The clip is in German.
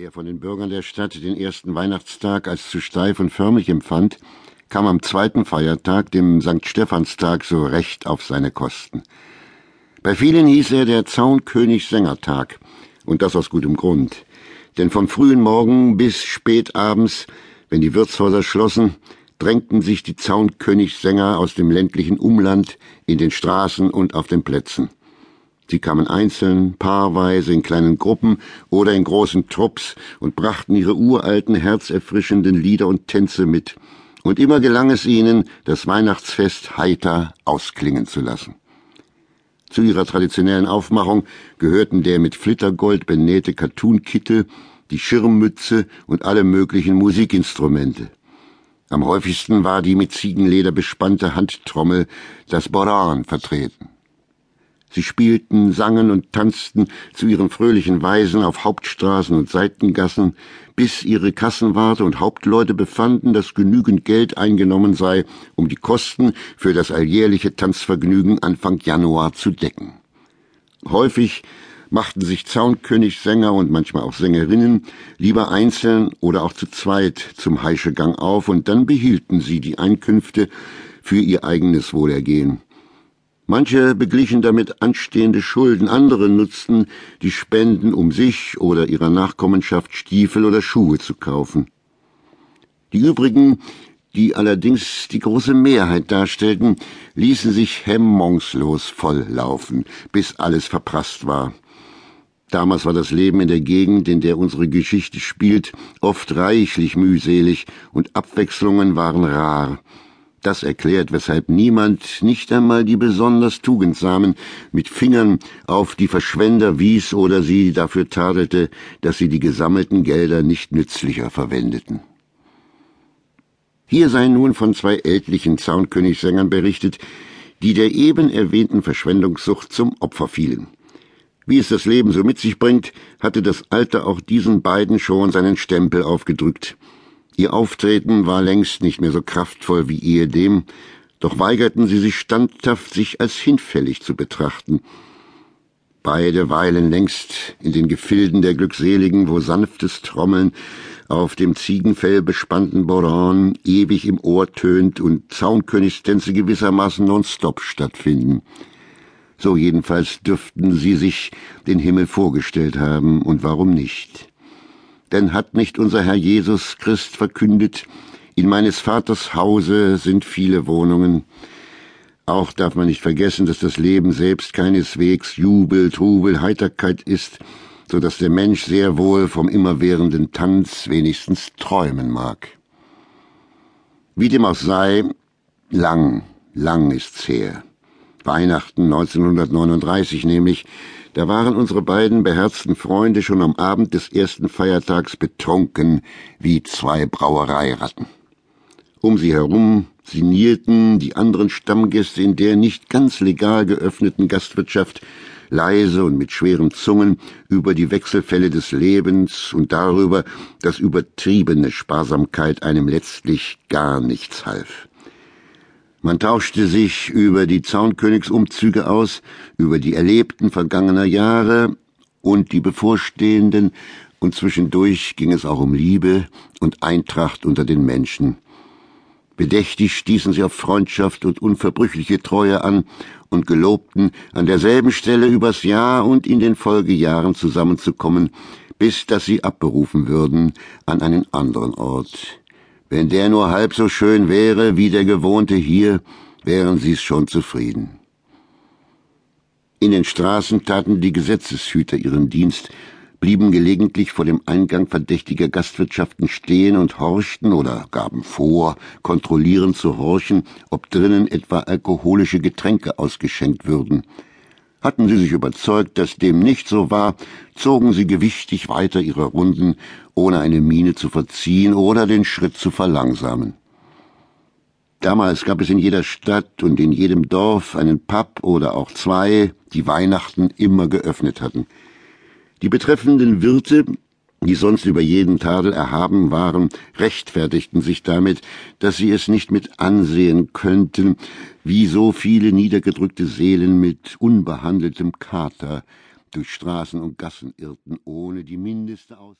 Wer von den Bürgern der Stadt den ersten Weihnachtstag als zu steif und förmlich empfand, kam am zweiten Feiertag, dem St. Stephanstag, so recht auf seine Kosten. Bei vielen hieß er der Zaunkönig Sängertag, und das aus gutem Grund. Denn vom frühen Morgen bis spät abends, wenn die Wirtshäuser schlossen, drängten sich die Zaunkönig-Sänger aus dem ländlichen Umland in den Straßen und auf den Plätzen. Sie kamen einzeln, paarweise, in kleinen Gruppen oder in großen Trupps und brachten ihre uralten, herzerfrischenden Lieder und Tänze mit. Und immer gelang es ihnen, das Weihnachtsfest heiter ausklingen zu lassen. Zu ihrer traditionellen Aufmachung gehörten der mit Flittergold benähte Kattunkittel, die Schirmmütze und alle möglichen Musikinstrumente. Am häufigsten war die mit Ziegenleder bespannte Handtrommel, das Boran, vertreten. Sie spielten, sangen und tanzten zu ihren fröhlichen Weisen auf Hauptstraßen und Seitengassen, bis ihre Kassenwarte und Hauptleute befanden, dass genügend Geld eingenommen sei, um die Kosten für das alljährliche Tanzvergnügen Anfang Januar zu decken. Häufig machten sich Zaunkönig-Sänger und manchmal auch Sängerinnen lieber einzeln oder auch zu zweit zum Heischegang auf, und dann behielten sie die Einkünfte für ihr eigenes Wohlergehen. Manche beglichen damit anstehende Schulden, andere nutzten die Spenden, um sich oder ihrer Nachkommenschaft Stiefel oder Schuhe zu kaufen. Die übrigen, die allerdings die große Mehrheit darstellten, ließen sich hemmungslos volllaufen, bis alles verprasst war. Damals war das Leben in der Gegend, in der unsere Geschichte spielt, oft reichlich mühselig und Abwechslungen waren rar. Das erklärt, weshalb niemand, nicht einmal die besonders Tugendsamen, mit Fingern auf die Verschwender wies oder sie dafür tadelte, dass sie die gesammelten Gelder nicht nützlicher verwendeten. Hier sei nun von zwei ältlichen Zaunkönigssängern berichtet, die der eben erwähnten Verschwendungssucht zum Opfer fielen. Wie es das Leben so mit sich bringt, hatte das Alter auch diesen beiden schon seinen Stempel aufgedrückt. Ihr Auftreten war längst nicht mehr so kraftvoll wie ehedem, doch weigerten sie sich standhaft, sich als hinfällig zu betrachten. Beide weilen längst in den Gefilden der Glückseligen, wo sanftes Trommeln auf dem Ziegenfell bespannten Boran ewig im Ohr tönt und Zaunkönigstänze gewissermaßen nonstop stattfinden. So jedenfalls dürften sie sich den Himmel vorgestellt haben, und warum nicht? Denn hat nicht unser Herr Jesus Christ verkündet, in meines Vaters Hause sind viele Wohnungen. Auch darf man nicht vergessen, dass das Leben selbst keineswegs Jubel, Trubel, Heiterkeit ist, so dass der Mensch sehr wohl vom immerwährenden Tanz wenigstens träumen mag. Wie dem auch sei, lang, lang ist's her. Weihnachten 1939 nämlich, da waren unsere beiden beherzten Freunde schon am Abend des ersten Feiertags betrunken wie zwei Brauereiratten. Um sie herum sinnierten die anderen Stammgäste in der nicht ganz legal geöffneten Gastwirtschaft leise und mit schweren Zungen über die Wechselfälle des Lebens und darüber, dass übertriebene Sparsamkeit einem letztlich gar nichts half. Man tauschte sich über die Zaunkönigsumzüge aus, über die erlebten vergangener Jahre und die bevorstehenden, und zwischendurch ging es auch um Liebe und Eintracht unter den Menschen. Bedächtig stießen sie auf Freundschaft und unverbrüchliche Treue an und gelobten, an derselben Stelle übers Jahr und in den Folgejahren zusammenzukommen, bis dass sie abberufen würden an einen anderen Ort. Wenn der nur halb so schön wäre wie der gewohnte hier, wären sie's schon zufrieden. In den Straßen taten die Gesetzeshüter ihren Dienst, blieben gelegentlich vor dem Eingang verdächtiger Gastwirtschaften stehen und horchten oder gaben vor, kontrollierend zu horchen, ob drinnen etwa alkoholische Getränke ausgeschenkt würden. Hatten sie sich überzeugt, dass dem nicht so war, zogen sie gewichtig weiter ihre Runden, ohne eine Miene zu verziehen oder den Schritt zu verlangsamen. Damals gab es in jeder Stadt und in jedem Dorf einen Pub oder auch zwei, die Weihnachten immer geöffnet hatten. Die betreffenden Wirte die sonst über jeden Tadel erhaben waren, rechtfertigten sich damit, dass sie es nicht mit ansehen könnten, wie so viele niedergedrückte Seelen mit unbehandeltem Kater durch Straßen und Gassen irrten, ohne die mindeste Aus